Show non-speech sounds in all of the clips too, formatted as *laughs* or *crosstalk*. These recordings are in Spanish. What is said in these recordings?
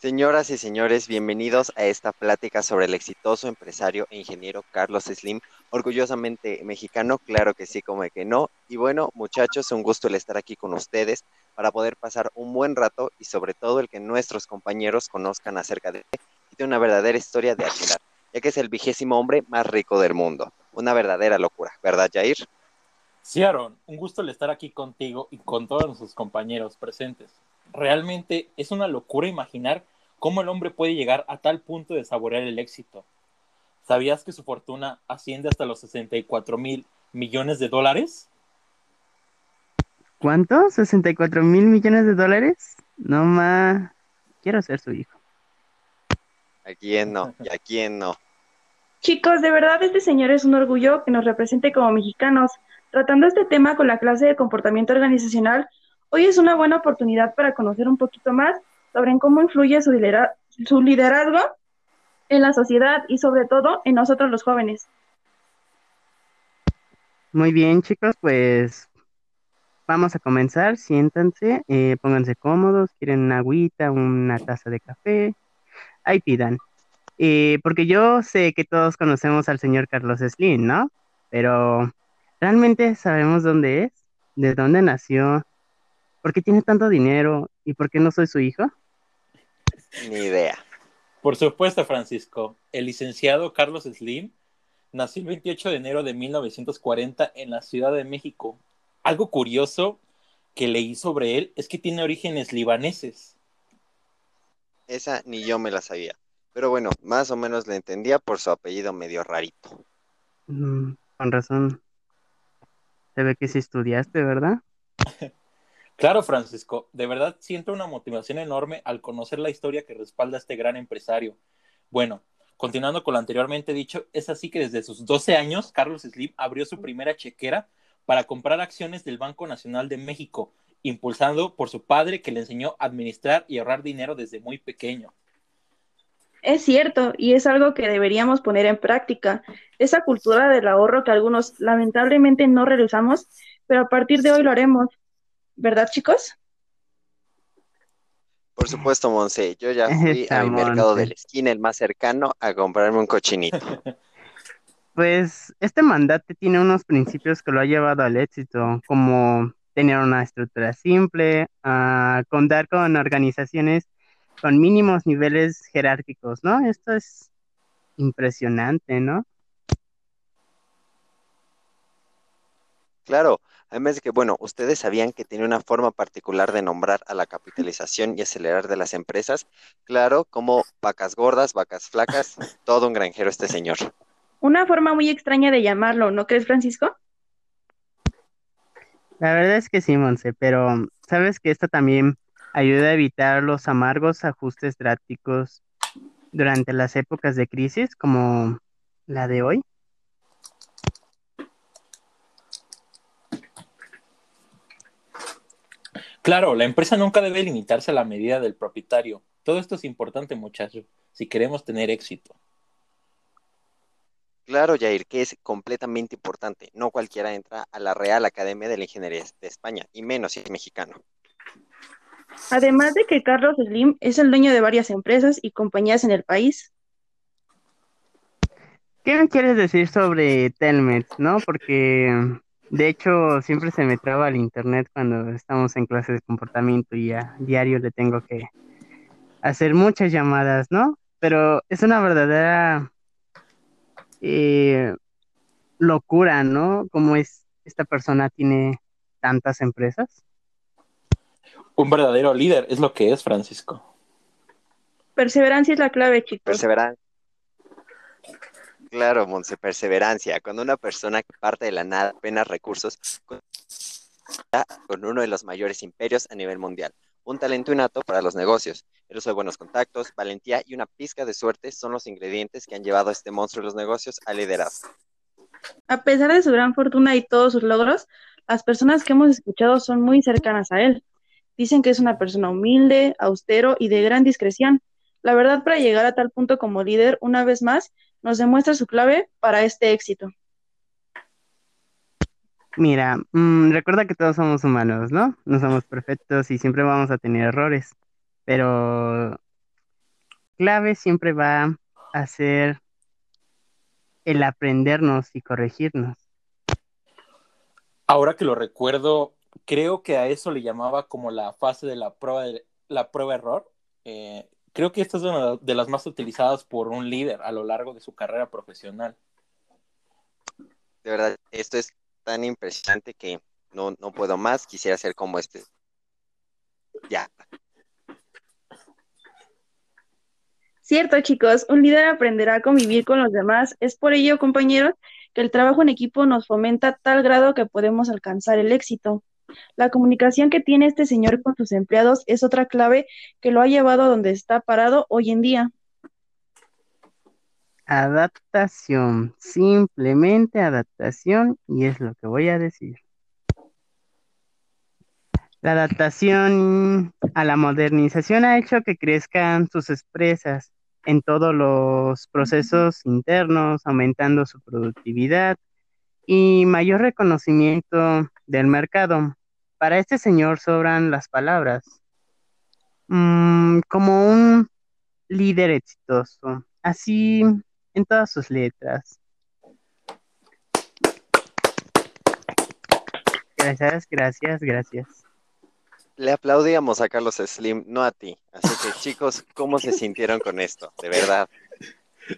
Señoras y señores, bienvenidos a esta plática sobre el exitoso empresario e ingeniero Carlos Slim, orgullosamente mexicano, claro que sí, como que no. Y bueno, muchachos, un gusto el estar aquí con ustedes para poder pasar un buen rato y sobre todo el que nuestros compañeros conozcan acerca de él y de una verdadera historia de admirar, ya que es el vigésimo hombre más rico del mundo. Una verdadera locura, ¿verdad, Jair? Sí, Aaron, un gusto el estar aquí contigo y con todos nuestros compañeros presentes realmente es una locura imaginar cómo el hombre puede llegar a tal punto de saborear el éxito. ¿Sabías que su fortuna asciende hasta los 64 mil millones de dólares? ¿Cuánto? ¿64 mil millones de dólares? No más. Quiero ser su hijo. ¿A quién no? ¿Y a quién no? Chicos, de verdad este señor es un orgullo que nos represente como mexicanos. Tratando este tema con la clase de comportamiento organizacional, Hoy es una buena oportunidad para conocer un poquito más sobre cómo influye su, liderazgo en la sociedad y sobre todo en nosotros los jóvenes. Muy bien, chicos, pues vamos a comenzar. Siéntanse, eh, pónganse cómodos, quieren una agüita, una taza de café, ahí pidan. Eh, porque yo sé que todos conocemos al señor Carlos Slim, ¿no? Pero ¿realmente sabemos dónde es? ¿De dónde nació? ¿Por qué tiene tanto dinero y por qué no soy su hijo? Ni idea. Por supuesto, Francisco. El licenciado Carlos Slim nació el 28 de enero de 1940 en la Ciudad de México. Algo curioso que leí sobre él es que tiene orígenes libaneses. Esa ni yo me la sabía. Pero bueno, más o menos la entendía por su apellido medio rarito. Mm, con razón. Se ve que sí estudiaste, ¿verdad? *laughs* Claro, Francisco, de verdad siento una motivación enorme al conocer la historia que respalda a este gran empresario. Bueno, continuando con lo anteriormente dicho, es así que desde sus 12 años, Carlos Slim abrió su primera chequera para comprar acciones del Banco Nacional de México, impulsado por su padre que le enseñó a administrar y ahorrar dinero desde muy pequeño. Es cierto, y es algo que deberíamos poner en práctica. Esa cultura del ahorro que algunos lamentablemente no realizamos, pero a partir de hoy lo haremos. ¿Verdad, chicos? Por supuesto, Monse. Yo ya fui *laughs* al mercado de la esquina, el más cercano, a comprarme un cochinito. *laughs* Pues este mandate tiene unos principios que lo ha llevado al éxito, como tener una estructura simple, a contar con organizaciones con mínimos niveles jerárquicos, ¿no? Esto es impresionante, ¿no? Claro, Además de que, bueno, ustedes sabían que tiene una forma particular de nombrar a la capitalización y acelerar de las empresas. Claro, como vacas gordas, vacas flacas, *laughs* todo un granjero este señor. Una forma muy extraña de llamarlo, ¿no crees, Francisco? La verdad es que sí, Monse, pero sabes que esto también ayuda a evitar los amargos ajustes drásticos durante las épocas de crisis como la de hoy. Claro, la empresa nunca debe limitarse a la medida del propietario. Todo esto es importante, muchachos, si queremos tener éxito. Claro, Jair, que es completamente importante. No cualquiera entra a la Real Academia de la Ingeniería de España, y menos si es mexicano. Además de que Carlos Slim es el dueño de varias empresas y compañías en el país. ¿Qué me quieres decir sobre Telmet, no? Porque de hecho, siempre se me traba el internet cuando estamos en clase de comportamiento y a diario le tengo que hacer muchas llamadas, ¿no? Pero es una verdadera eh, locura, ¿no? Como es esta persona tiene tantas empresas. Un verdadero líder es lo que es, Francisco. Perseverancia es la clave, chicos. Perseverancia. Claro, Monse, perseverancia. Cuando una persona que parte de la nada, apenas recursos, con uno de los mayores imperios a nivel mundial. Un talento innato para los negocios, el uso de buenos contactos, valentía y una pizca de suerte son los ingredientes que han llevado a este monstruo de los negocios a liderar. A pesar de su gran fortuna y todos sus logros, las personas que hemos escuchado son muy cercanas a él. Dicen que es una persona humilde, austero y de gran discreción. La verdad, para llegar a tal punto como líder, una vez más, nos demuestra su clave para este éxito. Mira, mm, recuerda que todos somos humanos, ¿no? No somos perfectos y siempre vamos a tener errores, pero clave siempre va a ser el aprendernos y corregirnos. Ahora que lo recuerdo, creo que a eso le llamaba como la fase de la prueba de la prueba error. Eh, creo que esta es una de las más utilizadas por un líder a lo largo de su carrera profesional. De verdad, esto es tan impresionante que no, no puedo más, quisiera ser como este. Ya. Cierto, chicos, un líder aprenderá a convivir con los demás. Es por ello, compañeros, que el trabajo en equipo nos fomenta a tal grado que podemos alcanzar el éxito. La comunicación que tiene este señor con sus empleados es otra clave que lo ha llevado a donde está parado hoy en día. Adaptación, simplemente adaptación, y es lo que voy a decir. La adaptación a la modernización ha hecho que crezcan sus empresas en todos los procesos internos, aumentando su productividad y mayor reconocimiento del mercado. Para este señor sobran las palabras. Mm, como un líder exitoso, así en todas sus letras. Gracias, gracias, gracias le aplaudíamos a Carlos Slim, no a ti. Así que chicos, ¿cómo se sintieron con esto? De verdad.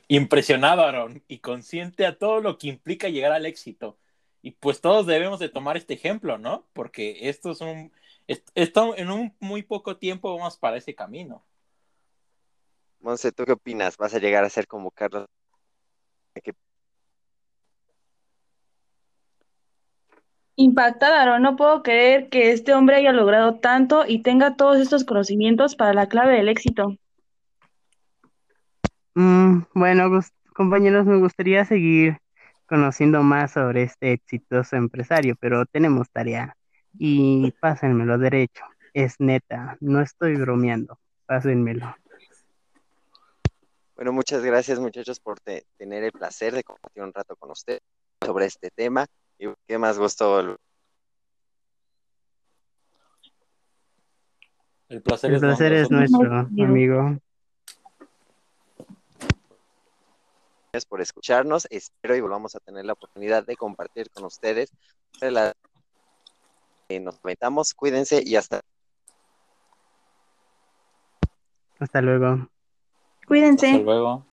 Impresionado, Aaron, y consciente a todo lo que implica llegar al éxito. Y pues todos debemos de tomar este ejemplo, ¿no? Porque esto es un... Esto, en un muy poco tiempo vamos para ese camino. Monse, ¿tú qué opinas? ¿Vas a llegar a ser como Carlos? Impactada, no puedo creer que este hombre haya logrado tanto y tenga todos estos conocimientos para la clave del éxito. Mm, bueno, compañeros, me gustaría seguir conociendo más sobre este exitoso empresario, pero tenemos tarea y pásenmelo derecho. Es neta, no estoy bromeando, pásenmelo. Bueno, muchas gracias muchachos por tener el placer de compartir un rato con usted sobre este tema. Y qué más gustó. El placer, es, nuestro, amigo. Gracias por escucharnos. Espero y volvamos a tener la oportunidad de compartir con ustedes. Nos comentamos. Cuídense y hasta. Hasta luego. Cuídense. Hasta luego.